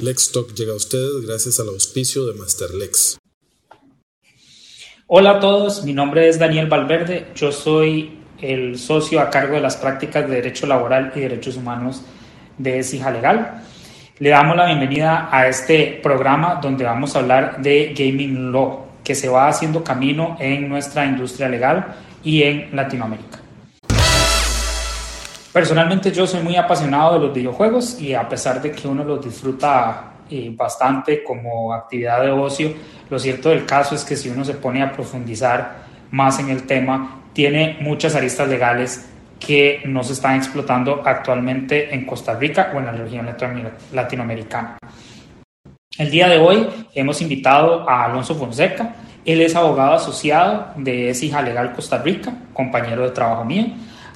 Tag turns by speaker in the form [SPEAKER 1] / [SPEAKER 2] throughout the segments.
[SPEAKER 1] Lex Talk llega a ustedes gracias al auspicio de Masterlex.
[SPEAKER 2] Hola a todos, mi nombre es Daniel Valverde, yo soy el socio a cargo de las prácticas de Derecho Laboral y Derechos Humanos de Cija Legal. Le damos la bienvenida a este programa donde vamos a hablar de Gaming Law, que se va haciendo camino en nuestra industria legal y en Latinoamérica. Personalmente yo soy muy apasionado de los videojuegos y a pesar de que uno los disfruta eh, bastante como actividad de ocio, lo cierto del caso es que si uno se pone a profundizar más en el tema, tiene muchas aristas legales que no se están explotando actualmente en Costa Rica o en la región latinoamericana. El día de hoy hemos invitado a Alonso Fonseca. Él es abogado asociado de ESIJA Legal Costa Rica, compañero de trabajo mío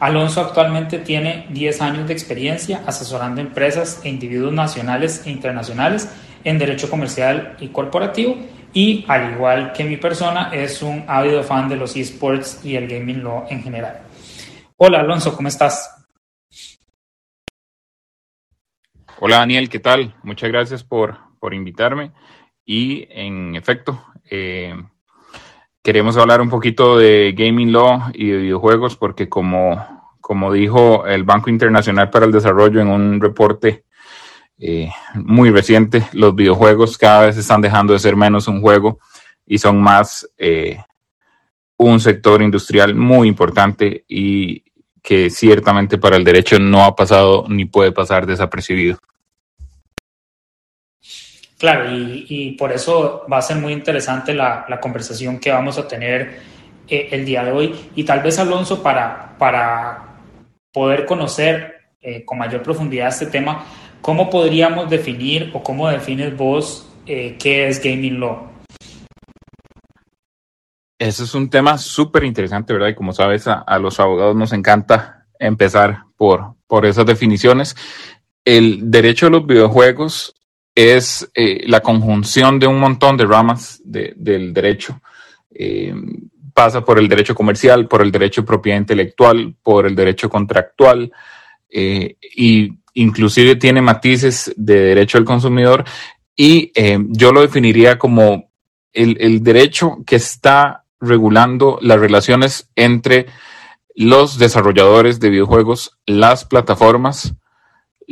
[SPEAKER 2] Alonso actualmente tiene 10 años de experiencia asesorando empresas e individuos nacionales e internacionales en derecho comercial y corporativo y al igual que mi persona es un ávido fan de los esports y el gaming law en general. Hola Alonso, ¿cómo estás?
[SPEAKER 3] Hola Daniel, ¿qué tal? Muchas gracias por, por invitarme y en efecto, eh, queremos hablar un poquito de gaming law y de videojuegos porque como, como dijo el Banco Internacional para el Desarrollo en un reporte eh, muy reciente, los videojuegos cada vez están dejando de ser menos un juego y son más eh, un sector industrial muy importante y que ciertamente para el derecho no ha pasado ni puede pasar desapercibido.
[SPEAKER 2] Claro, y, por eso va a ser muy interesante la, conversación que vamos a tener eh, el día de hoy. Y tal vez, Alonso, para, poder conocer eh, con mayor profundidad este tema, ¿cómo podríamos definir o cómo defines vos eh, qué es gaming law?
[SPEAKER 3] Ese es un tema súper interesante, ¿verdad? Y como sabes, a, los abogados nos encanta empezar por, por esas definiciones. El derecho a los videojuegos es eh, la conjunción de un montón de ramas del derecho. Eh, pasa por el derecho comercial, por el derecho de propiedad intelectual, por el derecho contractual eh, y inclusive tiene matices de derecho al consumidor y yo lo definiría como el, el derecho que está regulando las relaciones entre los desarrolladores de videojuegos, las plataformas,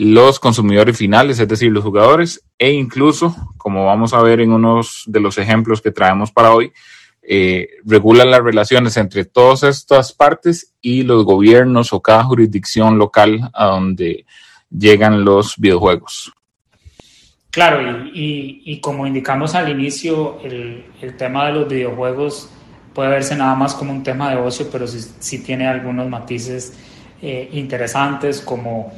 [SPEAKER 3] los consumidores finales, es decir, los jugadores, e incluso, como vamos a ver en unos de los ejemplos que traemos para hoy, eh, regulan las relaciones entre todas estas partes y los gobiernos o cada jurisdicción local a donde llegan los videojuegos.
[SPEAKER 2] Claro, y, como indicamos al inicio, el, tema de los videojuegos puede verse nada más como un tema de ocio, pero sí, tiene algunos matices eh, interesantes como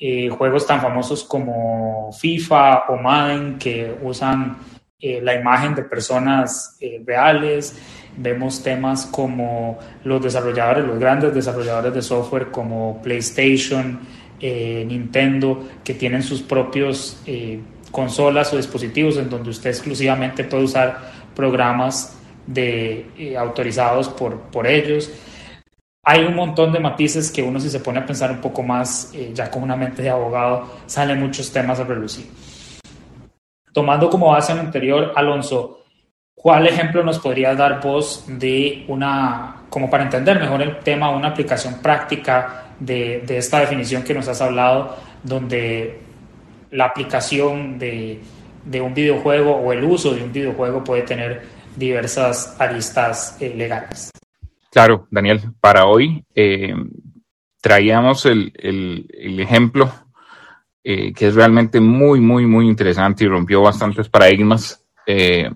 [SPEAKER 2] eh, juegos tan famosos como FIFA o Madden que usan eh, la imagen de personas eh, reales. Vemos temas como los desarrolladores, los grandes desarrolladores de software como PlayStation, Nintendo, que tienen sus propios consolas o dispositivos en donde usted exclusivamente puede usar programas de, autorizados por, por ellos hay un montón de matices que uno si se pone a pensar un poco más, eh, ya con una mente de abogado, salen muchos temas a relucir. Tomando como base lo anterior, Alonso, ¿cuál ejemplo nos podrías dar vos de una, como para entender mejor el tema, una aplicación práctica de, esta definición que nos has hablado, donde la aplicación de, de, un videojuego o el uso de un videojuego puede tener diversas aristas eh, legales?
[SPEAKER 3] Claro, Daniel, para hoy eh, traíamos el, ejemplo eh, que es realmente muy, muy, muy interesante y rompió bastantes paradigmas. Eh,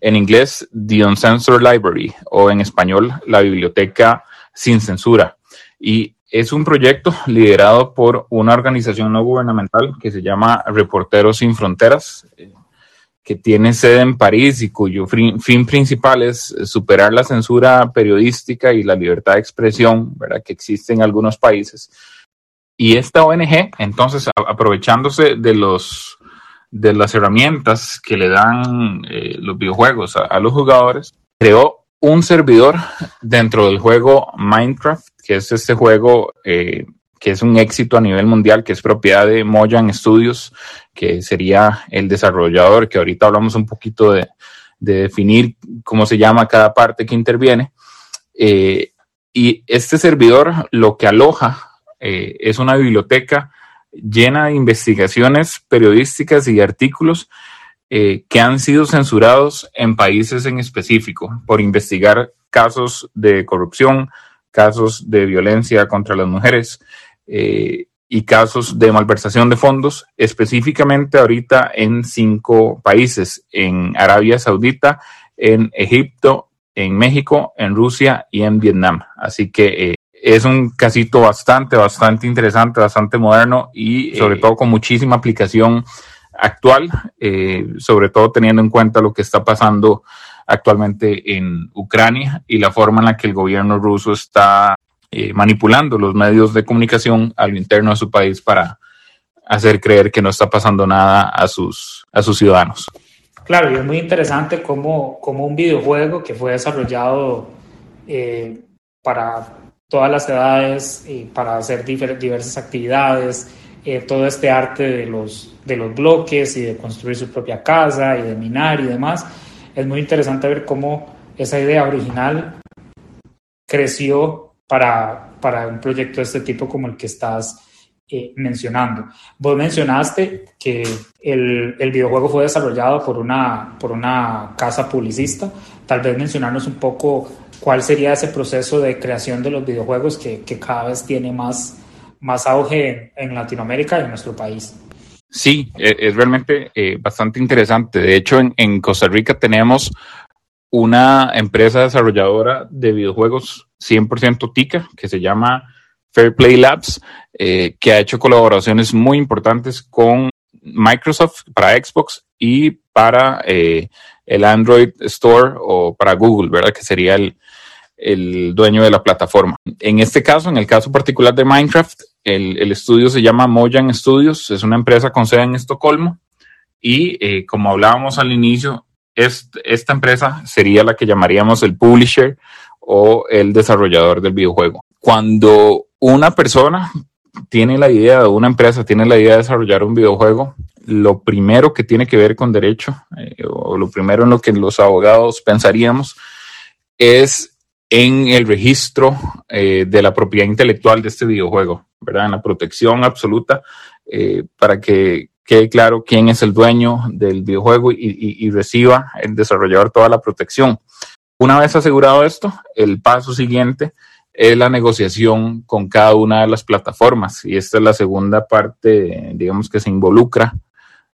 [SPEAKER 3] en inglés, The Uncensored Library o en español, la biblioteca sin censura. Y es un proyecto liderado por una organización no gubernamental que se llama Reporteros Sin Fronteras que tiene sede en París y cuyo fin principal es superar la censura periodística y la libertad de expresión, ¿verdad? que existe en algunos países. Y esta ONG, entonces, aprovechándose de los de las herramientas que le dan eh, los videojuegos a, los jugadores, creó un servidor dentro del juego Minecraft, que es este juego eh, que es un éxito a nivel mundial, que es propiedad de Mojang Studios, que sería el desarrollador, que ahorita hablamos un poquito de, definir cómo se llama cada parte que interviene. Eh, y este servidor lo que aloja eh, es una biblioteca llena de investigaciones periodísticas y artículos eh, que han sido censurados en países en específico por investigar casos de corrupción, casos de violencia contra las mujeres eh, y casos de malversación de fondos, específicamente ahorita en cinco países, en Arabia Saudita, en Egipto, en México, en Rusia y en Vietnam. Así que eh, es un casito bastante, bastante interesante, bastante moderno y sobre todo con muchísima aplicación actual, eh, sobre todo teniendo en cuenta lo que está pasando actualmente en Ucrania y la forma en la que el gobierno ruso está eh, manipulando los medios de comunicación a lo interno de su país para hacer creer que no está pasando nada a sus, a sus ciudadanos.
[SPEAKER 2] Claro, y es muy interesante cómo, cómo un videojuego que fue desarrollado eh, para todas las edades y para hacer diversas actividades, eh, todo este arte de los, de los bloques y de construir su propia casa y de minar y demás, es muy interesante ver cómo esa idea original creció para, para un proyecto de este tipo como el que estás eh, mencionando. Vos mencionaste que el, el, videojuego fue desarrollado por una, por una casa publicista. Tal vez mencionarnos un poco cuál sería ese proceso de creación de los videojuegos que, que cada vez tiene más, más auge en, Latinoamérica y en nuestro país.
[SPEAKER 3] Sí, e, es realmente eh, bastante interesante. De hecho, en, en Costa Rica tenemos una empresa desarrolladora de videojuegos 100% TICA que se llama Fair Play Labs, eh, que ha hecho colaboraciones muy importantes con Microsoft para Xbox y para eh, el Android Store o para Google, ¿verdad? Que sería el, el, dueño de la plataforma. En este caso, en el caso particular de Minecraft, el, el estudio se llama Mojang Studios, es una empresa con sede en Estocolmo y eh, como hablábamos al inicio, esta empresa sería la que llamaríamos el publisher o el desarrollador del videojuego. Cuando una persona tiene la idea de una empresa, tiene la idea de desarrollar un videojuego, lo primero que tiene que ver con derecho, eh, o lo primero en lo que los abogados pensaríamos, es en el registro eh, de la propiedad intelectual de este videojuego, ¿verdad? En la protección absoluta eh, para que quede claro quién es el dueño del videojuego y, reciba el desarrollador toda la protección. Una vez asegurado esto, el paso siguiente es la negociación con cada una de las plataformas y esta es la segunda parte, digamos, que se involucra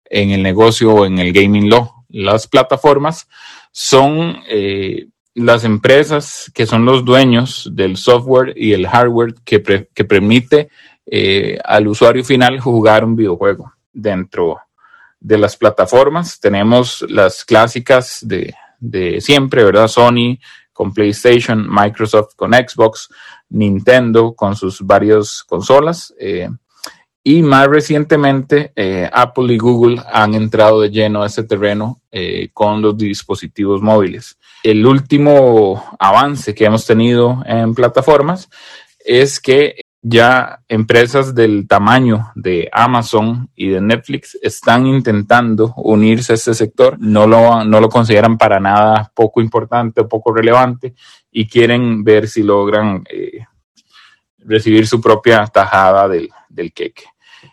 [SPEAKER 3] en el negocio o en el gaming law. Las plataformas son eh, las empresas que son los dueños del software y el hardware que, permite eh, al usuario final jugar un videojuego dentro de las plataformas. Tenemos las clásicas de, siempre, ¿verdad? Sony con PlayStation, Microsoft con Xbox, Nintendo con sus varias consolas. Eh, y más recientemente, eh, Apple y Google han entrado de lleno a ese terreno eh, con los dispositivos móviles. El último avance que hemos tenido en plataformas es que ya empresas del tamaño de Amazon y de Netflix están intentando unirse a este sector, no lo, no lo consideran para nada poco importante o poco relevante y quieren ver si logran eh, recibir su propia tajada del, del queque.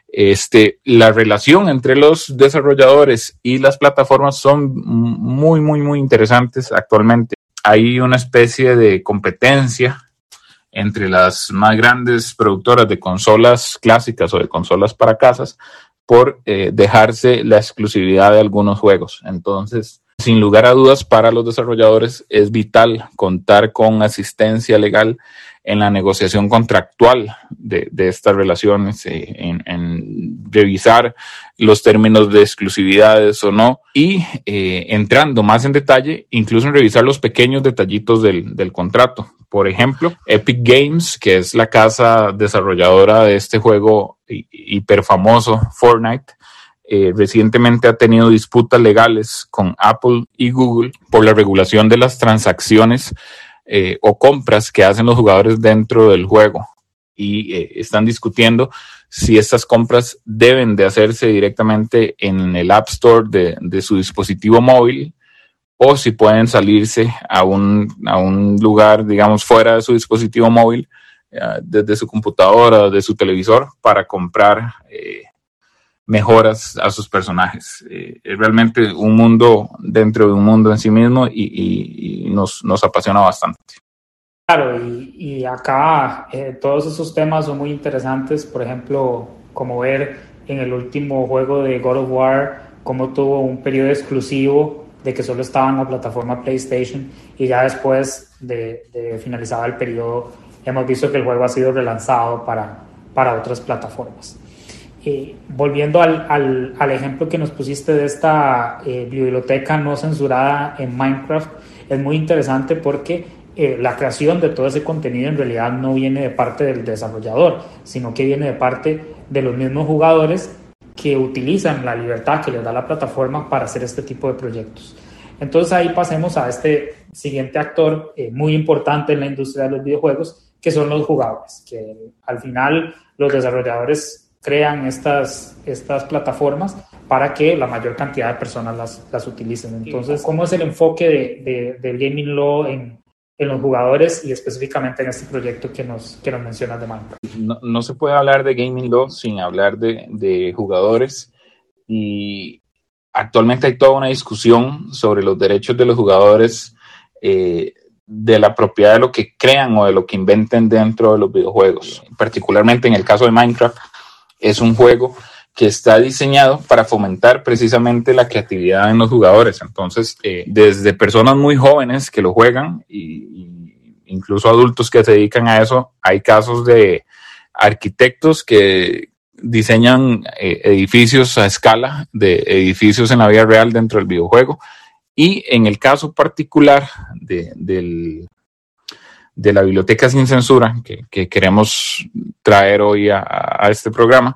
[SPEAKER 3] Este, la relación entre los desarrolladores y las plataformas son muy, muy, muy interesantes actualmente. Hay una especie de competencia entre las más grandes productoras de consolas clásicas o de consolas para casas por eh, dejarse la exclusividad de algunos juegos. Entonces, sin lugar a dudas, para los desarrolladores es vital contar con asistencia legal en la negociación contractual de, estas relaciones, eh, en, revisar los términos de exclusividades o no, y eh, entrando más en detalle, incluso en revisar los pequeños detallitos del, del contrato. Por ejemplo, Epic Games, que es la casa desarrolladora de este juego hiper famoso, Fortnite, eh, recientemente ha tenido disputas legales con Apple y Google por la regulación de las transacciones eh, o compras que hacen los jugadores dentro del juego. y eh, están discutiendo si estas compras deben de hacerse directamente en el App Store de, su dispositivo móvil o si pueden salirse a un, a un lugar, digamos, fuera de su dispositivo móvil, desde su computadora o de su televisor, para comprar mejoras a sus personajes. es realmente un mundo dentro de un mundo en sí mismo y, nos apasiona bastante.
[SPEAKER 2] Claro, y, acá eh, todos esos temas son muy interesantes, por ejemplo, como ver en el último juego de God of War, cómo tuvo un periodo exclusivo de que solo estaba en la plataforma PlayStation y ya después de, de finalizado el periodo hemos visto que el juego ha sido relanzado para, para otras plataformas. Eh, volviendo al, al, al, ejemplo que nos pusiste de esta eh, biblioteca no censurada en Minecraft, es muy interesante porque eh, la creación de todo ese contenido en realidad no viene de parte del desarrollador, sino que viene de parte de los mismos jugadores que utilizan la libertad que les da la plataforma para hacer este tipo de proyectos. Entonces ahí pasemos a este siguiente actor eh, muy importante en la industria de los videojuegos, que son los jugadores, que al final los desarrolladores crean estas, estas plataformas para que la mayor cantidad de personas las, las utilicen. Entonces, ¿cómo es el enfoque de, del gaming law en, en los jugadores y específicamente en este proyecto que nos, que nos mencionas de Minecraft.
[SPEAKER 3] No, se puede hablar de Gaming Law sin hablar de, de, jugadores y actualmente hay toda una discusión sobre los derechos de los jugadores, eh, de la propiedad de lo que crean o de lo que inventen dentro de los videojuegos. Particularmente en el caso de Minecraft, es un juego que está diseñado para fomentar precisamente la creatividad en los jugadores. Entonces, eh, desde personas muy jóvenes que lo juegan y, incluso adultos que se dedican a eso, hay casos de arquitectos que diseñan eh, edificios a escala de edificios en la vida real dentro del videojuego. Y en el caso particular de, de la biblioteca sin censura que, queremos traer hoy a este programa,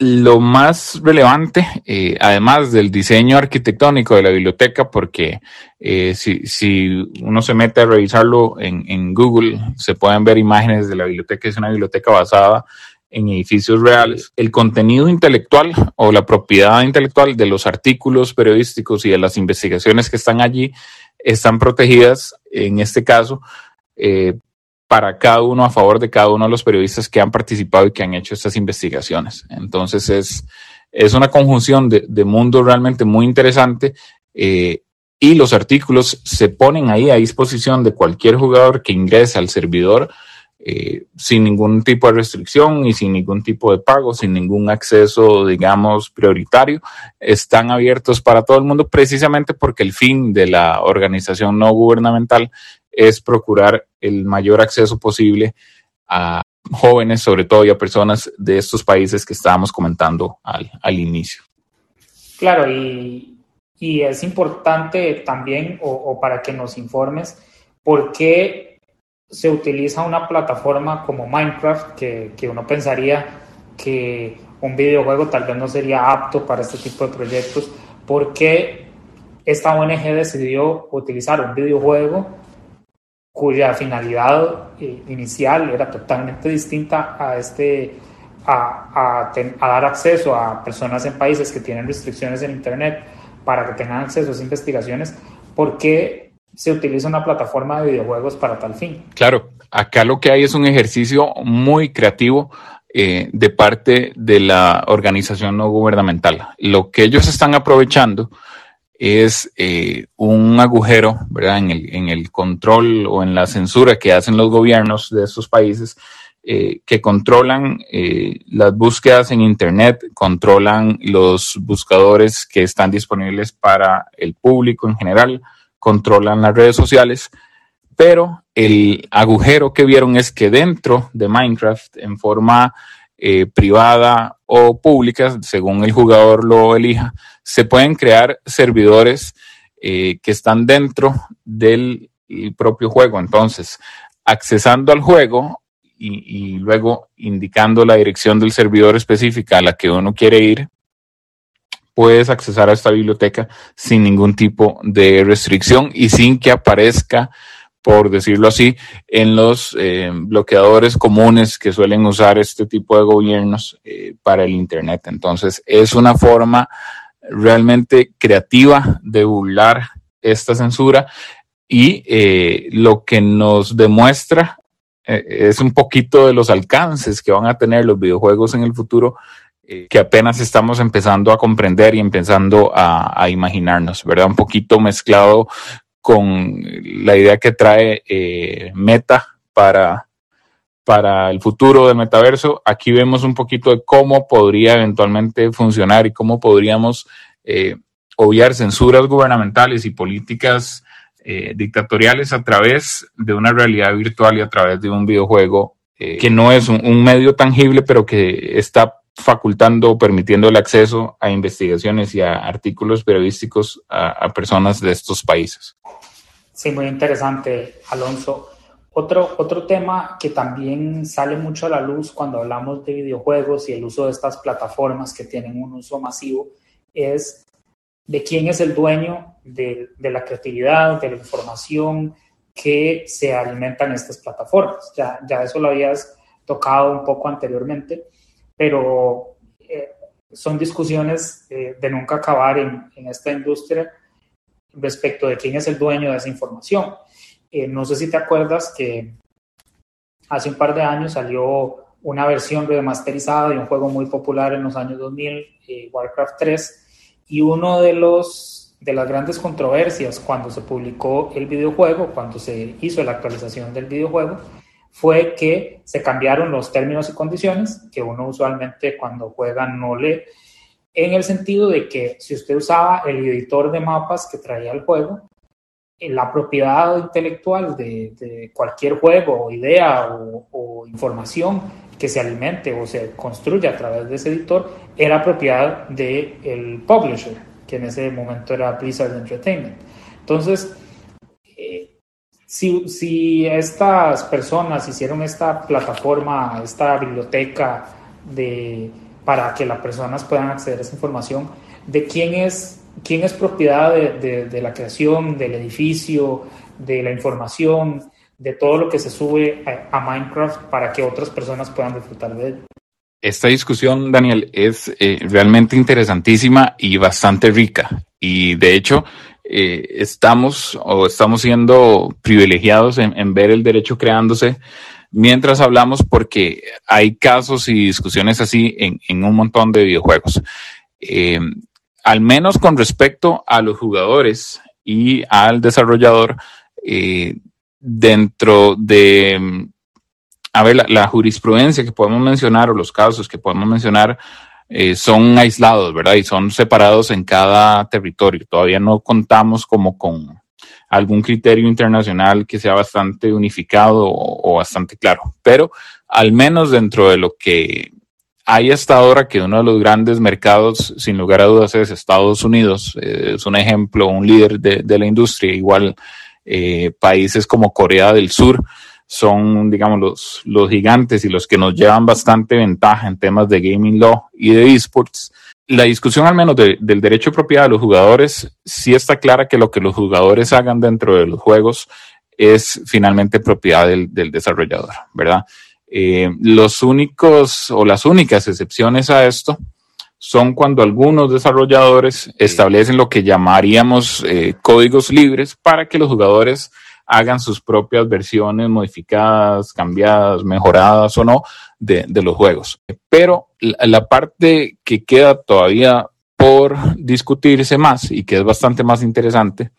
[SPEAKER 3] lo más relevante, eh, además del diseño arquitectónico de la biblioteca, porque eh, si, uno se mete a revisarlo en, en, Google, se pueden ver imágenes de la biblioteca, es una biblioteca basada en edificios reales. El contenido intelectual o la propiedad intelectual de los artículos periodísticos y de las investigaciones que están allí están protegidas, en este caso, eh, para cada uno, a favor de cada uno de los periodistas que han participado y que han hecho estas investigaciones. Entonces es, es una conjunción de, de mundo realmente muy interesante eh, y los artículos se ponen ahí a disposición de cualquier jugador que ingrese al servidor eh, sin ningún tipo de restricción y sin ningún tipo de pago, sin ningún acceso, digamos, prioritario. Están abiertos para todo el mundo precisamente porque el fin de la organización no gubernamental es procurar el mayor acceso posible a jóvenes, sobre todo, y a personas de estos países que estábamos comentando al, inicio.
[SPEAKER 2] Claro, y, es importante también, o, para que nos informes, por qué se utiliza una plataforma como Minecraft, que, que uno pensaría que un videojuego tal vez no sería apto para este tipo de proyectos, ¿por qué esta ONG decidió utilizar un videojuego cuya finalidad eh, inicial era totalmente distinta a este a, a, dar acceso a personas en países que tienen restricciones en Internet para que tengan acceso a esas investigaciones, ¿por qué se utiliza una plataforma de videojuegos para tal fin?
[SPEAKER 3] Claro, acá lo que hay es un ejercicio muy creativo eh, de parte de la organización no gubernamental. Lo que ellos están aprovechando es eh, un agujero ¿verdad? En, el, control o en la censura que hacen los gobiernos de estos países eh, que controlan eh, las búsquedas en Internet, controlan los buscadores que están disponibles para el público en general, controlan las redes sociales, pero el agujero que vieron es que dentro de Minecraft, en forma privada o pública, según el jugador lo elija, se pueden crear servidores eh, que están dentro del propio juego. Entonces, accesando al juego y, y, luego indicando la dirección del servidor específica a la que uno quiere ir, puedes accesar a esta biblioteca sin ningún tipo de restricción y sin que aparezca por decirlo así, en los eh, bloqueadores comunes que suelen usar este tipo de gobiernos eh, para el Internet. Entonces, es una forma realmente creativa de burlar esta censura y eh, lo que nos demuestra es un poquito de los alcances que van a tener los videojuegos en el futuro que apenas estamos empezando a comprender y empezando a, a, imaginarnos, ¿verdad? Un poquito mezclado con la idea que trae eh, Meta para, para el futuro del metaverso. Aquí vemos un poquito de cómo podría eventualmente funcionar y cómo podríamos eh, obviar censuras gubernamentales y políticas eh, dictatoriales a través de una realidad virtual y a través de un videojuego que no es un, un medio tangible, pero que está facultando o permitiendo el acceso a investigaciones y a artículos periodísticos a, personas de estos países.
[SPEAKER 2] Sí, muy interesante, Alonso. Otro, otro tema que también sale mucho a la luz cuando hablamos de videojuegos y el uso de estas plataformas que tienen un uso masivo es de quién es el dueño de, de la creatividad, de la información que se alimentan estas plataformas. Ya, ya eso lo habías tocado un poco anteriormente pero eh, son discusiones eh, de nunca acabar en, en, esta industria respecto de quién es el dueño de esa información. Eh, no sé si te acuerdas que hace un par de años salió una versión remasterizada de un juego muy popular en los años 2000, Warcraft 3, y uno de los de las grandes controversias cuando se publicó el videojuego, cuando se hizo la actualización del videojuego, fue que se cambiaron los términos y condiciones que uno usualmente cuando juega no lee, en el sentido de que si usted usaba el editor de mapas que traía el juego, eh, la propiedad intelectual de, cualquier juego o idea o, información que se alimente o se construya a través de ese editor era propiedad del el publisher, que en ese momento era Blizzard Entertainment. Entonces, si, si estas personas hicieron esta plataforma, esta biblioteca de, para que las personas puedan acceder a esa información, de quién es, quién es propiedad de, de, la creación, del edificio, de la información, de todo lo que se sube a, Minecraft para que otras personas puedan disfrutar de él.
[SPEAKER 3] Esta discusión, Daniel, es eh, realmente interesantísima y bastante rica. Y de hecho, eh, estamos o estamos siendo privilegiados en, ver el derecho creándose mientras hablamos porque hay casos y discusiones así en, un montón de videojuegos. Eh, al menos con respecto a los jugadores y al desarrollador, eh, dentro de, a ver, la, jurisprudencia que podemos mencionar o los casos que podemos mencionar, eh, son aislados, ¿verdad? Y son separados en cada territorio. Todavía no contamos como con algún criterio internacional que sea bastante unificado o, bastante claro, pero al menos dentro de lo que hay hasta ahora que uno de los grandes mercados, sin lugar a dudas, es Estados Unidos. Eh, es un ejemplo, un líder de, la industria. Igual eh, países como Corea del Sur son, digamos, los, los gigantes y los que nos llevan bastante ventaja en temas de gaming law y de esports. La discusión al menos del derecho de propiedad de los jugadores, sí está clara que lo que los jugadores hagan dentro de los juegos es finalmente propiedad del, del desarrollador, ¿verdad? Eh, los únicos o las únicas excepciones a esto son cuando algunos desarrolladores establecen lo que llamaríamos eh, códigos libres para que los jugadores hagan sus propias versiones modificadas, cambiadas, mejoradas o no de, los juegos. Pero la, parte que queda todavía por discutirse más y que es bastante más interesante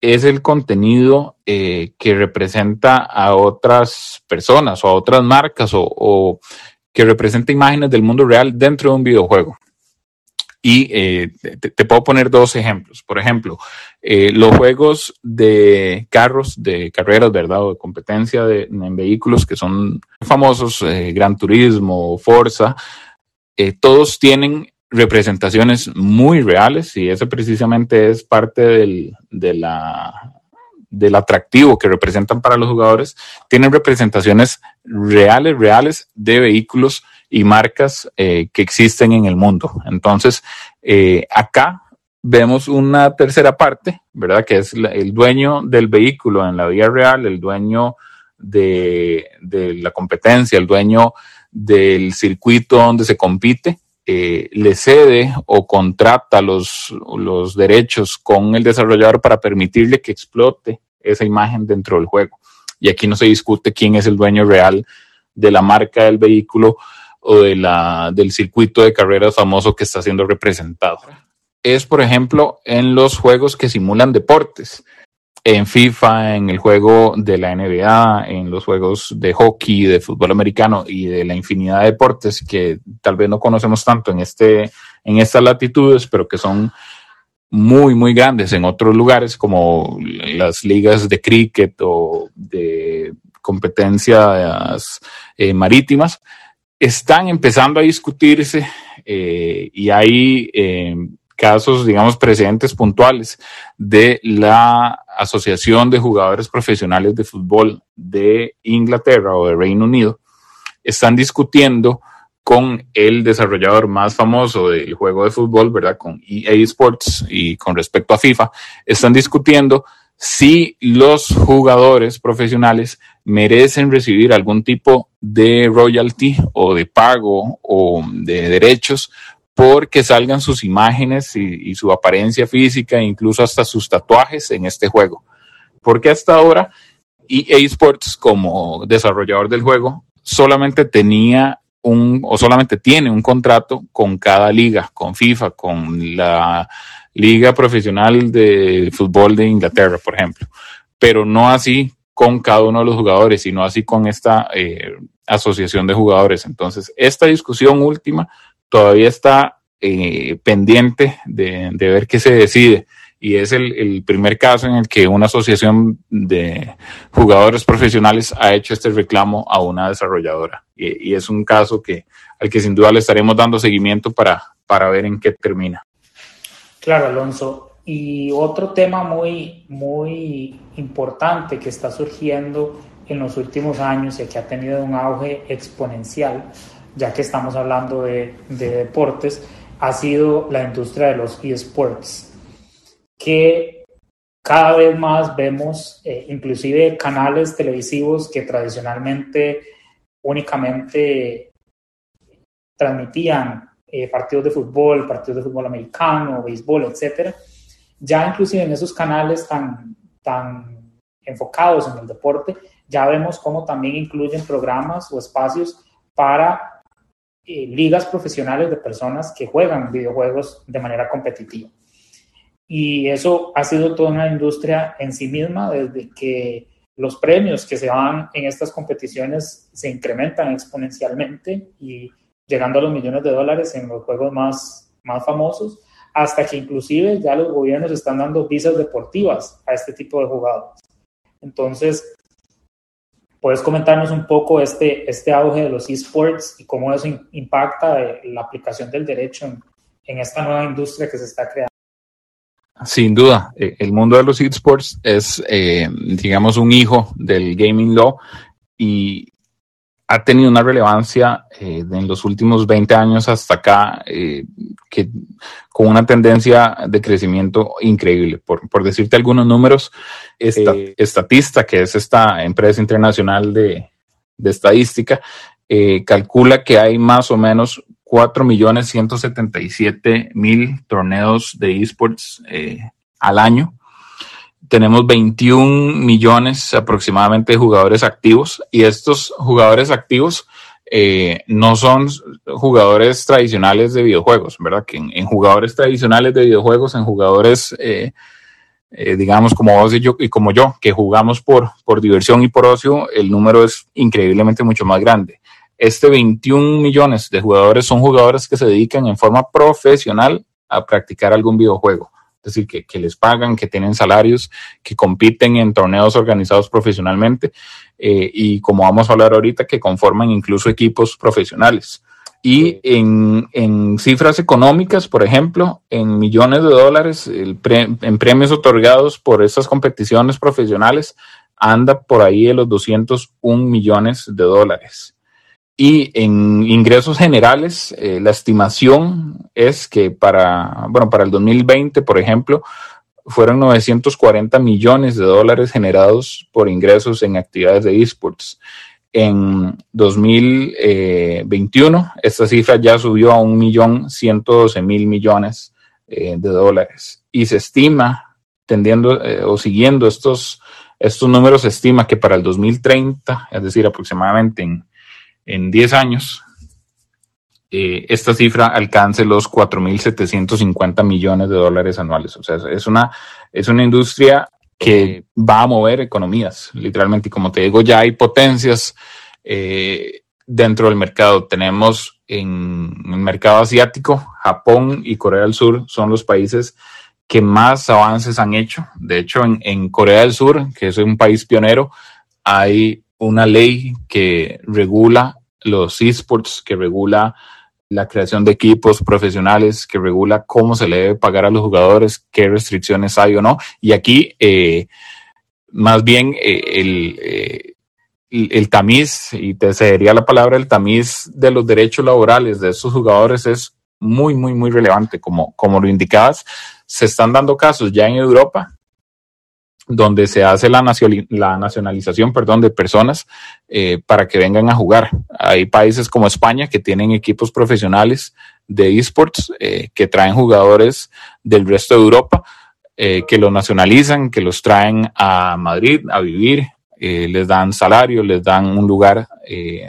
[SPEAKER 3] es el contenido eh, que representa a otras personas o a otras marcas o que representa imágenes del mundo real dentro de un videojuego. Y eh, te, puedo poner dos ejemplos. Por ejemplo, eh, los juegos de carros, de carreras, ¿verdad? O de competencia de, en vehículos que son famosos, eh, Gran Turismo, Forza, todos tienen representaciones muy reales y eso precisamente es parte del, de la, del atractivo que representan para los jugadores. Tienen representaciones reales, reales de vehículos y marcas eh, que existen en el mundo. Entonces, eh, acá vemos una tercera parte, ¿verdad? Que es el dueño del vehículo en la vida real, el dueño de, la competencia, el dueño del circuito donde se compite, eh, le cede o contrata los derechos con el desarrollador para permitirle que explote esa imagen dentro del juego. Y aquí no se discute quién es el dueño real de la marca del vehículo o de la, del circuito de carreras famoso que está siendo representado. Es, por ejemplo, en los juegos que simulan deportes. En FIFA, en el juego de la NBA, en los juegos de hockey, de fútbol americano y de la infinidad de deportes que tal vez no conocemos tanto en, este, en estas latitudes, pero que son muy, muy grandes en otros lugares como las ligas de cricket o de competencias eh, marítimas, están empezando a discutirse eh, y hay eh, casos, digamos, precedentes puntuales de la Asociación de Jugadores Profesionales de Fútbol de Inglaterra o de Reino Unido. Están discutiendo con el desarrollador más famoso del juego de fútbol, ¿verdad? Con EA Sports y con respecto a FIFA, están discutiendo si los jugadores profesionales merecen recibir algún tipo de royalty o de pago o de derechos porque salgan sus imágenes y, su apariencia física, incluso hasta sus tatuajes en este juego. Porque hasta ahora EA Sports como desarrollador del juego solamente tenía un o solamente tiene un contrato con cada liga, con FIFA, con la Liga Profesional de Fútbol de Inglaterra, por ejemplo, pero no así con cada uno de los jugadores, sino así con esta eh, asociación de jugadores. Entonces, esta discusión última todavía está eh, pendiente de, ver qué se decide. Y es el, primer caso en el que una asociación de jugadores profesionales ha hecho este reclamo a una desarrolladora. Y, es un caso que, al que sin duda le estaremos dando seguimiento para, para ver en qué termina.
[SPEAKER 2] Claro, Alonso. Y otro tema muy, muy importante que está surgiendo en los últimos años y que ha tenido un auge exponencial, ya que estamos hablando de, deportes, ha sido la industria de los esports, que cada vez más vemos eh, inclusive canales televisivos que tradicionalmente únicamente transmitían eh, partidos de fútbol, partidos de fútbol americano, béisbol, etcétera. Ya inclusive en esos canales tan, tan enfocados en el deporte, ya vemos cómo también incluyen programas o espacios para eh, ligas profesionales de personas que juegan videojuegos de manera competitiva. Y eso ha sido toda una industria en sí misma desde que los premios que se dan en estas competiciones se incrementan exponencialmente y llegando a los millones de dólares en los juegos más, más famosos, hasta que inclusive ya los gobiernos están dando visas deportivas a este tipo de jugadores. Entonces, ¿puedes comentarnos un poco este, este auge de los esports y cómo eso impacta la aplicación del derecho en, en esta nueva industria que se está creando?
[SPEAKER 3] Sin duda, eh, el mundo de los esports es, eh, digamos, un hijo del gaming law y ha tenido una relevancia eh, en los últimos 20 años hasta acá, eh, que, con una tendencia de crecimiento increíble. Por, por decirte algunos números, esta, eh, Estatista, que es esta empresa internacional de, de estadística, calcula que hay más o menos 4.177.000 torneos de esports al año tenemos 21 millones aproximadamente de jugadores activos y estos jugadores activos eh, no son jugadores tradicionales de videojuegos, ¿verdad? Que en, jugadores tradicionales de videojuegos, en jugadores, eh, eh, digamos, como vos y yo, y como yo, que jugamos por, por diversión y por ocio, el número es increíblemente mucho más grande. Este 21 millones de jugadores son jugadores que se dedican en forma profesional a practicar algún videojuego es decir, que, les pagan, que tienen salarios, que compiten en torneos organizados profesionalmente eh, y como vamos a hablar ahorita, que conforman incluso equipos profesionales. Y en, cifras económicas, por ejemplo, en millones de dólares, en premios otorgados por estas competiciones profesionales, anda por ahí de los 201 millones de dólares. Y en ingresos generales, eh, la estimación es que para, bueno, para el 2020, por ejemplo, fueron 940 millones de dólares generados por ingresos en actividades de esports. En 2021, esta cifra ya subió a 1.112.000 millones eh, de dólares y se estima, tendiendo eh, o siguiendo estos, estos números, se estima que para el 2030, es decir, aproximadamente en en 10 años, eh, esta cifra alcance los 4.750 millones de dólares anuales. O sea, es una, es una industria que va a mover economías, literalmente. Y como te digo, ya hay potencias eh, dentro del mercado. Tenemos en el mercado asiático, Japón y Corea del Sur son los países que más avances han hecho. De hecho, en, en Corea del Sur, que es un país pionero, hay una ley que regula los esports, que regula la creación de equipos profesionales, que regula cómo se le debe pagar a los jugadores, qué restricciones hay o no. Y aquí, eh, más bien, eh, el, eh, el, tamiz, y te cedería la palabra, el tamiz de los derechos laborales de estos jugadores es muy, muy, muy relevante. Como, como lo indicabas, se están dando casos ya en Europa donde se hace la, la nacionalización perdón, de personas eh, para que vengan a jugar. Hay países como España que tienen equipos profesionales de esports eh, que traen jugadores del resto de Europa, eh, que los nacionalizan, que los traen a Madrid a vivir, les dan salario, les dan un lugar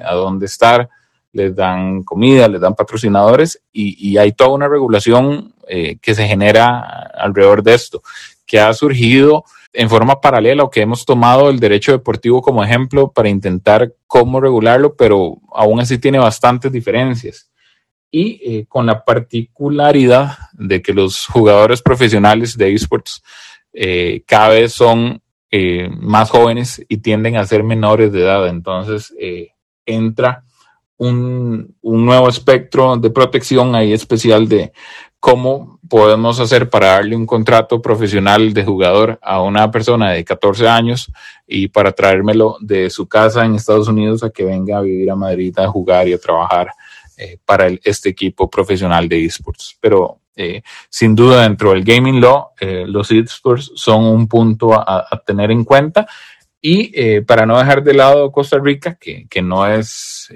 [SPEAKER 3] a donde estar, les dan comida, les dan patrocinadores y, y hay toda una regulación que se genera alrededor de esto, que ha surgido en forma paralela o que hemos tomado el derecho deportivo como ejemplo para intentar cómo regularlo, pero aún así tiene bastantes diferencias. Y eh, con la particularidad de que los jugadores profesionales de esports eh, cada vez son eh, más jóvenes y tienden a ser menores de edad. Entonces entra un, un, nuevo espectro de protección ahí especial de cómo podemos hacer para darle un contrato profesional de jugador a una persona de 14 años y para traérmelo de su casa en Estados Unidos a que venga a vivir a Madrid a jugar y a trabajar eh, para este equipo profesional de esports. Pero eh, sin duda dentro del gaming law, eh, los esports son un punto a, a tener en cuenta y para no dejar de lado Costa Rica, que, que no es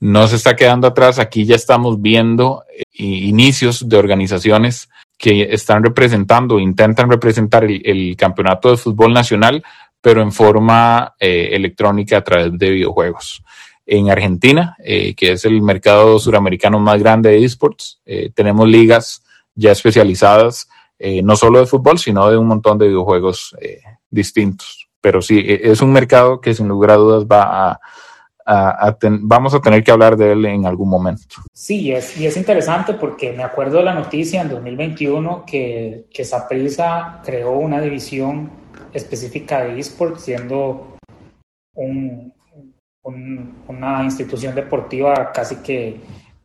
[SPEAKER 3] no se está quedando atrás. Aquí ya estamos viendo eh, inicios de organizaciones que están representando, intentan representar el, campeonato de fútbol nacional, pero en forma eh, electrónica a través de videojuegos. En Argentina, eh, que es el mercado suramericano más grande de esports, tenemos ligas ya especializadas, no solo de fútbol, sino de un montón de videojuegos distintos. Pero sí, e, es un mercado que sin lugar a dudas va a, vamos a tener que hablar de él en algún momento.
[SPEAKER 2] Sí, es, y es interesante porque me acuerdo de la noticia en 2021 que, que Saprisa creó una división específica de esports, siendo un, una institución deportiva casi que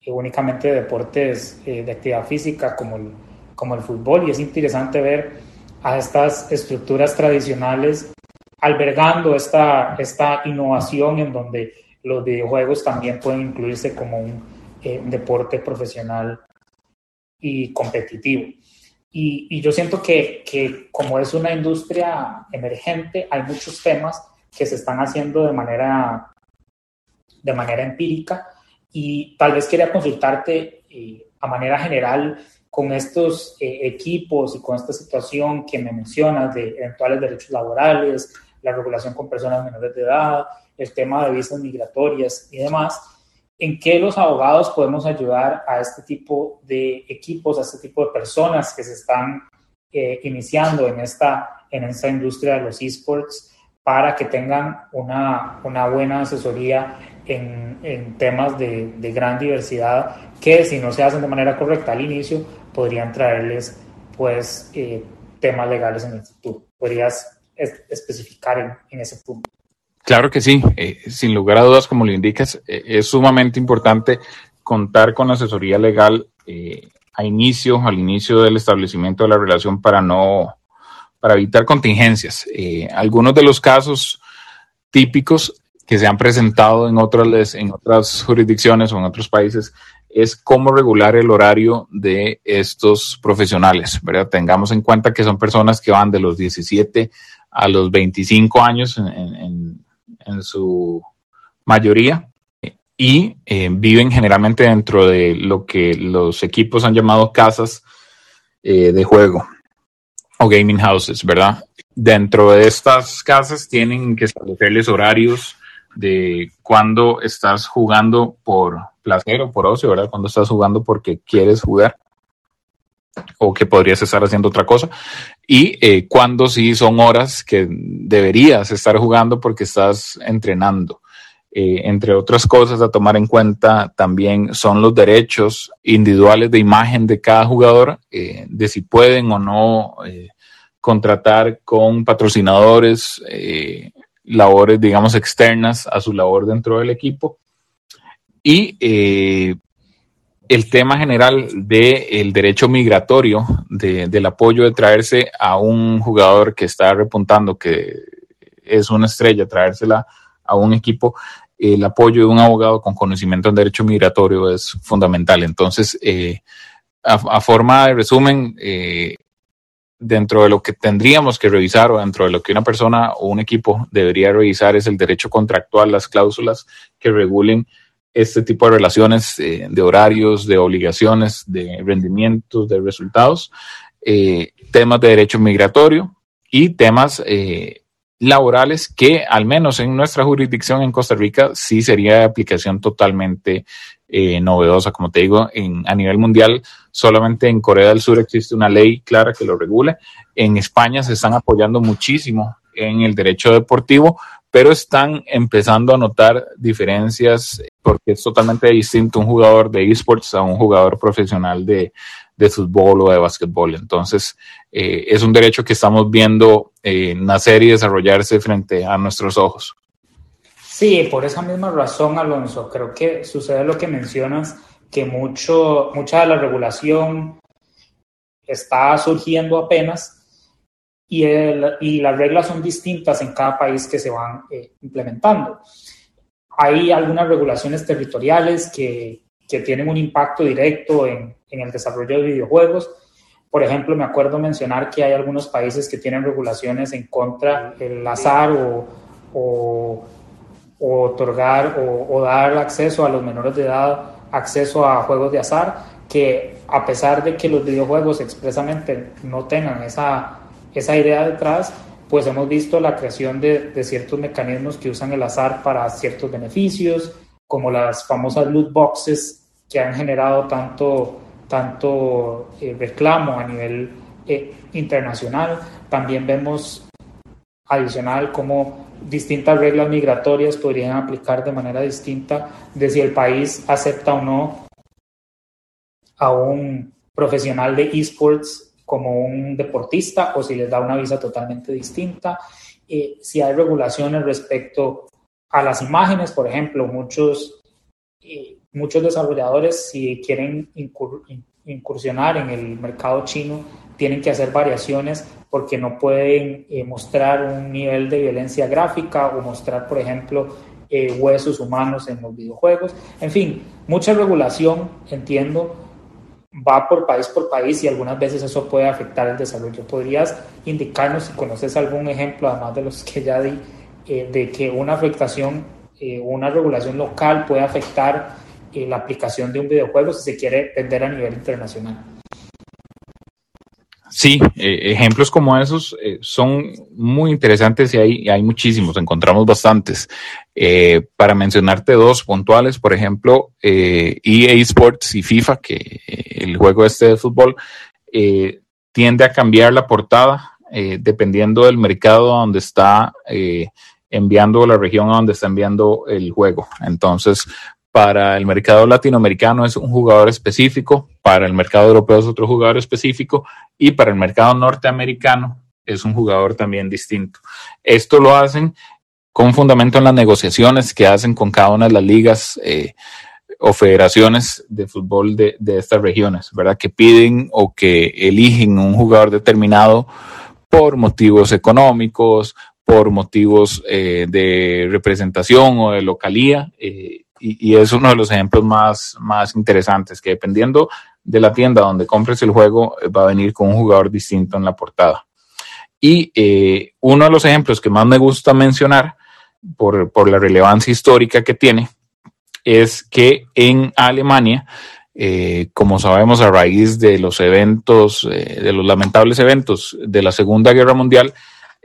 [SPEAKER 2] únicamente de deportes eh, de actividad física como el, como el fútbol. Y es interesante ver a estas estructuras tradicionales albergando esta, esta innovación en donde los videojuegos también pueden incluirse como un eh, deporte profesional y competitivo. Y, yo siento que, como es una industria emergente, hay muchos temas que se están haciendo de manera, de manera empírica y tal vez quería consultarte eh, a manera general con estos eh, equipos y con esta situación que me mencionas de eventuales derechos laborales, la regulación con personas menores de edad, el tema de visas migratorias y demás, en qué los abogados podemos ayudar a este tipo de equipos, a este tipo de personas que se están eh, iniciando en esta, en esta industria de los esports para que tengan una, una buena asesoría en, en temas de, de, gran diversidad que si no se hacen de manera correcta al inicio podrían traerles pues eh, temas legales en el futuro. ¿Podrías especificar en, en ese punto?
[SPEAKER 3] Claro que sí, eh, sin lugar a dudas, como lo indicas, eh, es sumamente importante contar con asesoría legal eh, a inicio, al inicio del establecimiento de la relación para no, para evitar contingencias. algunos de los casos típicos que se han presentado en otras, en otras jurisdicciones o en otros países es cómo regular el horario de estos profesionales. Tengamos en cuenta que son personas que van de los 17 a los 25 años en, su mayoría y eh, viven generalmente dentro de lo que los equipos han llamado casas eh, de juego o gaming houses, ¿verdad? Dentro de estas casas tienen que establecerles horarios de cuando estás jugando por placer o por ocio, ¿verdad? Cuando estás jugando porque quieres jugar o que podrías estar haciendo otra cosa. Y eh, cuando sí son horas que deberías estar jugando porque estás entrenando. Eh, entre otras cosas a tomar en cuenta también son los derechos individuales de imagen de cada jugador, eh, de si pueden o no contratar con patrocinadores labores, digamos, externas a su labor dentro del equipo. Y eh, el tema general del derecho migratorio, del apoyo de traerse a un jugador que está repuntando que es una estrella, traérsela a un equipo, el apoyo de un abogado con conocimiento en derecho migratorio es fundamental. Entonces, eh, a, forma de resumen, eh, dentro de lo que tendríamos que revisar o dentro de lo que una persona o un equipo debería revisar es el derecho contractual, las cláusulas que regulen este tipo de relaciones eh, de horarios, de obligaciones, de rendimientos, de resultados, eh, temas de derecho migratorio y temas eh, laborales que al menos en nuestra jurisdicción en Costa Rica sí sería de aplicación totalmente novedosa. Como te digo, en, a nivel mundial solamente en Corea del Sur existe una ley clara que lo regule. En España se están apoyando muchísimo en el derecho deportivo, pero están empezando a notar diferencias porque es totalmente distinto un jugador de esports a un jugador profesional de, de fútbol o de básquetbol. Entonces, eh, es un derecho que estamos viendo eh, nacer y desarrollarse frente a nuestros ojos.
[SPEAKER 2] Sí, por esa misma razón, Alonso, creo que sucede lo que mencionas, que mucho, mucha de la regulación está surgiendo apenas y, y las reglas son distintas en cada país que se van eh, implementando. Hay algunas regulaciones territoriales que, que tienen un impacto directo en, en, el desarrollo de videojuegos. Por ejemplo, me acuerdo mencionar que hay algunos países que tienen regulaciones en contra del azar o, o, otorgar o, dar acceso a los menores de edad, acceso a juegos de azar, que a pesar de que los videojuegos expresamente no tengan esa, esa idea detrás, pues hemos visto la creación de, de ciertos mecanismos que usan el azar para ciertos beneficios, como las famosas loot boxes que han generado tanto, tanto eh, reclamo a nivel eh, internacional. También vemos adicional cómo distintas reglas migratorias podrían aplicar de manera distinta de si el país acepta o no a un profesional de esports como un deportista o si les da una visa totalmente distinta. Eh, si hay regulaciones respecto a las imágenes, por ejemplo, muchos, eh, muchos desarrolladores si quieren incursionar en el mercado chino, tienen que hacer variaciones porque no pueden eh, mostrar un nivel de violencia gráfica o mostrar, por ejemplo, eh, huesos humanos en los videojuegos. En fin, mucha regulación, entiendo, va por país por país y algunas veces eso puede afectar el desarrollo. ¿Podrías indicarnos si conoces algún ejemplo, además de los que ya di, eh, de que una afectación, eh, una regulación local puede afectar eh, la aplicación de un videojuego si se quiere vender a nivel internacional.
[SPEAKER 3] Sí, ejemplos como esos son muy interesantes y hay, hay muchísimos, encontramos bastantes. para mencionarte dos puntuales, por ejemplo, EA Sports y FIFA, que el juego este de fútbol tiende a cambiar la portada dependiendo del mercado donde está enviando la región a donde está enviando el juego. Entonces, para el mercado latinoamericano es un jugador específico, para el mercado europeo es otro jugador específico y para el mercado norteamericano es un jugador también distinto. Esto lo hacen con fundamento en las negociaciones que hacen con cada una de las ligas eh, o federaciones de fútbol de, estas regiones, ¿verdad? Que piden o que eligen un jugador determinado por motivos económicos, por motivos eh, de representación o de localía. Eh, y, es uno de los ejemplos más, más interesantes, que dependiendo de la tienda donde compres el juego, va a venir con un jugador distinto en la portada. Y uno de los ejemplos que más me gusta mencionar por, por la relevancia histórica que tiene es que en Alemania eh, como sabemos, a raíz de los eventos, eh, de los lamentables eventos de la Segunda Guerra Mundial,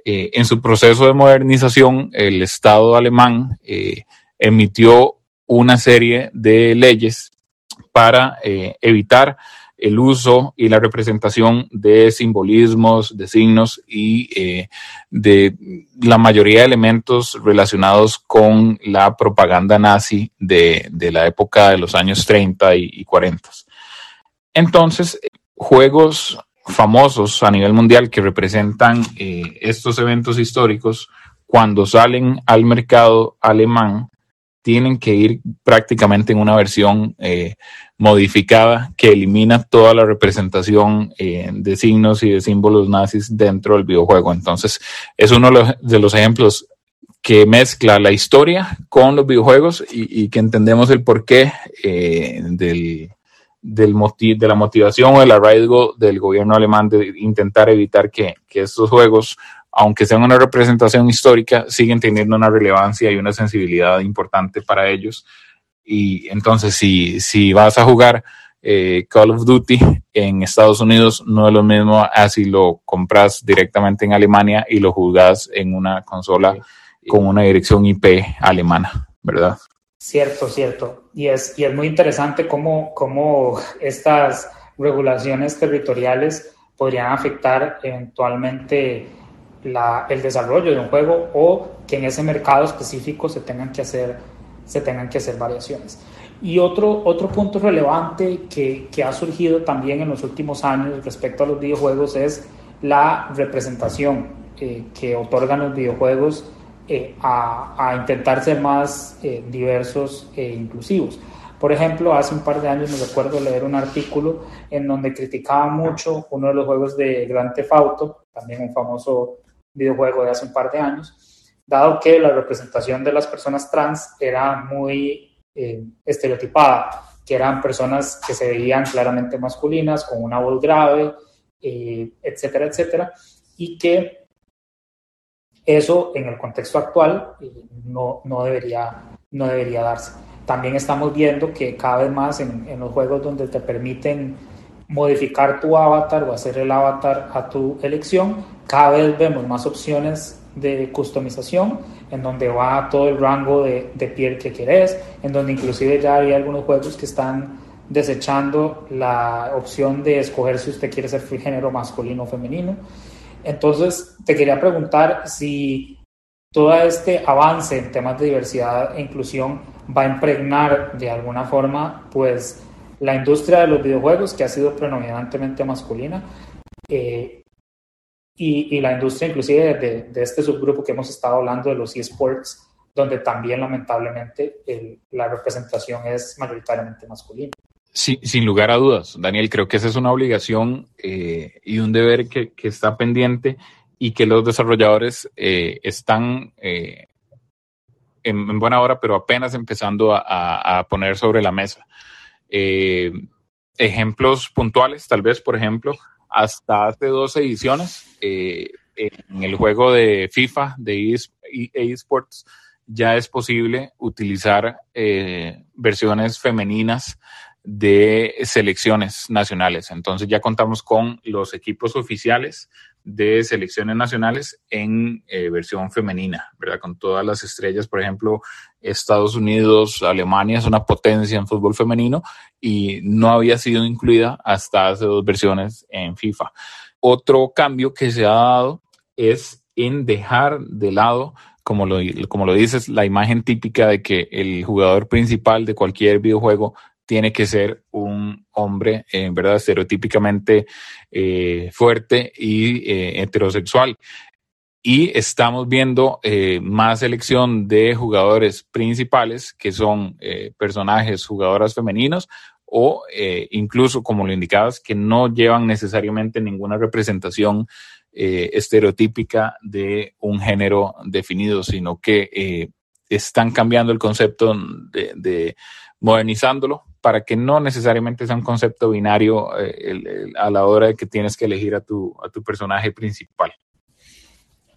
[SPEAKER 3] eh, en su proceso de modernización, el Estado alemán emitió una serie de leyes para evitar el uso y la representación de simbolismos, de signos y eh, de la mayoría de elementos relacionados con la propaganda nazi de, la época de los años 30 y, 40. Entonces, juegos famosos a nivel mundial que representan eh, estos eventos históricos, cuando salen al mercado alemán, tienen que ir prácticamente en una versión eh, modificada que elimina toda la representación eh, de signos y de símbolos nazis dentro del videojuego. Entonces, es uno de los ejemplos que mezcla la historia con los videojuegos y, que entendemos el porqué eh, del, del de la motivación o el arraigo del gobierno alemán de intentar evitar que, que estos juegos aunque sean una representación histórica, siguen teniendo una relevancia y una sensibilidad importante para ellos. Y entonces, si, si vas a jugar eh, Call of Duty en Estados Unidos, no es lo mismo así lo compras directamente en Alemania y lo jugás en una consola con una dirección IP alemana, ¿verdad?
[SPEAKER 2] Cierto, cierto. Y es, y es muy interesante cómo, cómo estas regulaciones territoriales podrían afectar eventualmente el desarrollo de un juego o que en ese mercado específico se tengan que hacer, se tengan que hacer variaciones. Y otro, otro punto relevante que, que ha surgido también en los últimos años respecto a los videojuegos es la representación eh, que otorgan los videojuegos eh, a, a, intentar ser más eh, diversos e inclusivos. Por ejemplo, hace un par de años me recuerdo leer un artículo en donde criticaba mucho uno de los juegos de Grand Theft Auto, también un famoso videojuego de hace un par de años, dado que la representación de las personas trans era muy eh, estereotipada, que eran personas que se veían claramente masculinas, con una voz grave, eh, etcétera, etcétera, y que eso en el contexto actual eh, no, no, debería, no debería darse. También estamos viendo que cada vez más en, en los juegos donde te permiten modificar tu avatar o hacer el avatar a tu elección, cada vez vemos más opciones de customización en donde va todo el rango de, piel que querés, en donde inclusive ya hay algunos juegos que están desechando la opción de escoger si usted quiere ser género masculino o femenino. Entonces, te quería preguntar si todo este avance en temas de diversidad e inclusión va a impregnar de alguna forma, pues, la industria de los videojuegos, que ha sido predominantemente masculina, eh, y, la industria inclusive de, este subgrupo que hemos estado hablando de los eSports, donde también lamentablemente la representación es mayoritariamente masculina.
[SPEAKER 3] Sin lugar a dudas, Daniel, creo que esa es una obligación eh, y un deber que, está pendiente y que los desarrolladores eh, están en, buena hora, pero apenas empezando a poner sobre la mesa. Eh, ejemplos puntuales, tal vez, por ejemplo, hasta hace dos ediciones, eh, en el juego de FIFA, de eSports, ya es posible utilizar eh, versiones femeninas de selecciones nacionales. Entonces ya contamos con los equipos oficiales de selecciones nacionales en eh, versión femenina, ¿verdad? Con todas las estrellas, por ejemplo, Estados Unidos, Alemania es una potencia en fútbol femenino y no había sido incluida hasta hace dos versiones en FIFA. Otro cambio que se ha dado es en dejar de lado, como lo, como lo dices, la imagen típica de que el jugador principal de cualquier videojuego tiene que ser un hombre, en verdad, estereotípicamente eh, fuerte y eh, heterosexual. Y estamos viendo eh, más selección de jugadores principales que son personajes, jugadoras femeninos o incluso, como lo indicabas, que no llevan necesariamente ninguna representación eh, estereotípica de un género definido, sino que eh, están cambiando el concepto de, modernizándolo para que no necesariamente sea un concepto binario eh, a la hora de que tienes que elegir a tu, a tu personaje principal.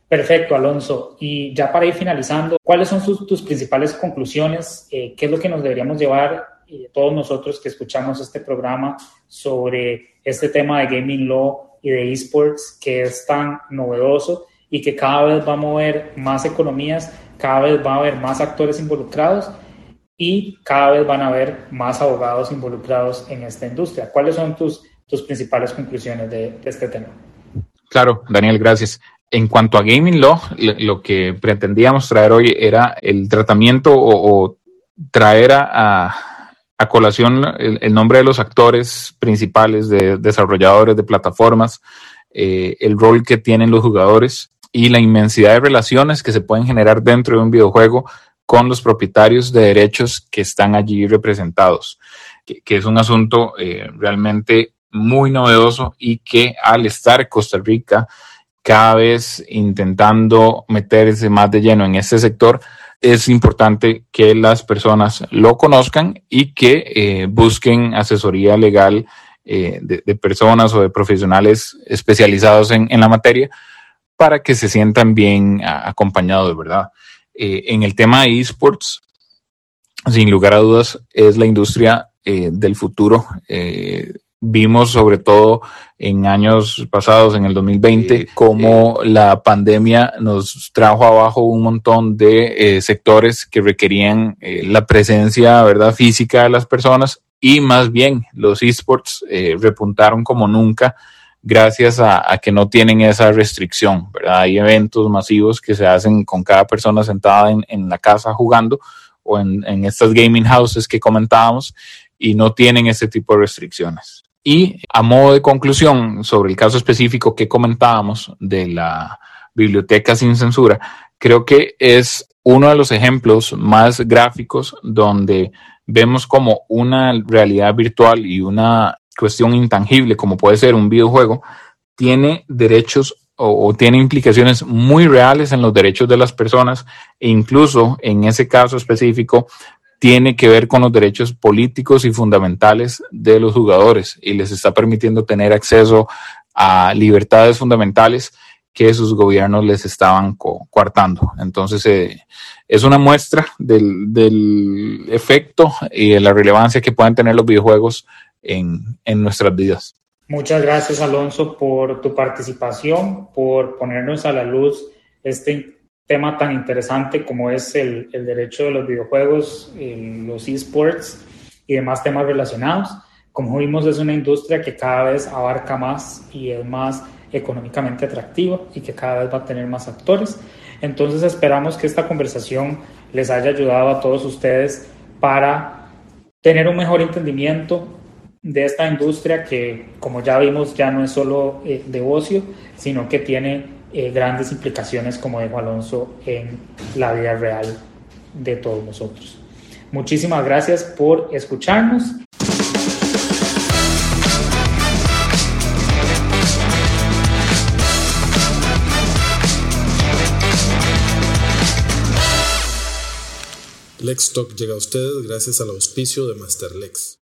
[SPEAKER 2] Perfecto, Alonso. Y ya para ir finalizando, ¿cuáles son tus principales conclusiones? ¿Qué es lo que nos deberíamos llevar todos nosotros que escuchamos este programa sobre este tema de gaming law y de esports que es tan novedoso y que cada vez va a mover más economías, cada vez va a haber más actores involucrados y cada vez van a haber más abogados involucrados en esta industria. ¿Cuáles son tus, tus principales conclusiones de, este tema?
[SPEAKER 3] Claro, Daniel, gracias. En cuanto a Gaming Law, lo que pretendíamos traer hoy era el tratamiento o, traer a, a colación el, nombre de los actores principales, de desarrolladores de plataformas, eh, el rol que tienen los jugadores y la inmensidad de relaciones que se pueden generar dentro de un videojuego con los propietarios de derechos que están allí representados, que, es un asunto eh, realmente muy novedoso y que al estar Costa Rica cada vez intentando meterse más de lleno en este sector, es importante que las personas lo conozcan y que eh, busquen asesoría legal eh, de, personas o de profesionales especializados en, la materia para que se sientan bien acompañados, ¿verdad? Eh, en el tema de esports, sin lugar a dudas, es la industria del futuro. Vimos sobre todo en años pasados, en el 2020, cómo la pandemia nos trajo abajo un montón de eh, sectores que requerían eh, la presencia verdad física de las personas y más bien los esports eh, repuntaron como nunca gracias a, que no tienen esa restricción, ¿verdad? Hay eventos masivos que se hacen con cada persona sentada en, la casa jugando o en, en estas gaming houses que comentábamos y no tienen ese tipo de restricciones. Y a modo de conclusión sobre el caso específico que comentábamos de la biblioteca sin censura, creo que es uno de los ejemplos más gráficos donde vemos como una realidad virtual y una cuestión intangible, como puede ser un videojuego, tiene derechos o, tiene implicaciones muy reales en los derechos de las personas e incluso en ese caso específico tiene que ver con los derechos políticos y fundamentales de los jugadores y les está permitiendo tener acceso a libertades fundamentales que sus gobiernos les estaban coartando. Entonces, eh, es una muestra del, del, efecto y de la relevancia que pueden tener los videojuegos en, en nuestras vidas.
[SPEAKER 2] Muchas gracias, Alonso, por tu participación, por ponernos a la luz este tema tan interesante como es el, el derecho de los videojuegos, los esports y demás temas relacionados. Como vimos, es una industria que cada vez abarca más y es más económicamente atractiva y que cada vez va a tener más actores. Entonces esperamos que esta conversación les haya ayudado a todos ustedes para tener un mejor entendimiento de esta industria que, como ya vimos, ya no es solo eh, de ocio, sino que tiene eh, grandes implicaciones, como dijo Alonso, en la vida real de todos nosotros. Muchísimas gracias por escucharnos.
[SPEAKER 1] Lex Talk llega a ustedes gracias al auspicio de Masterlex.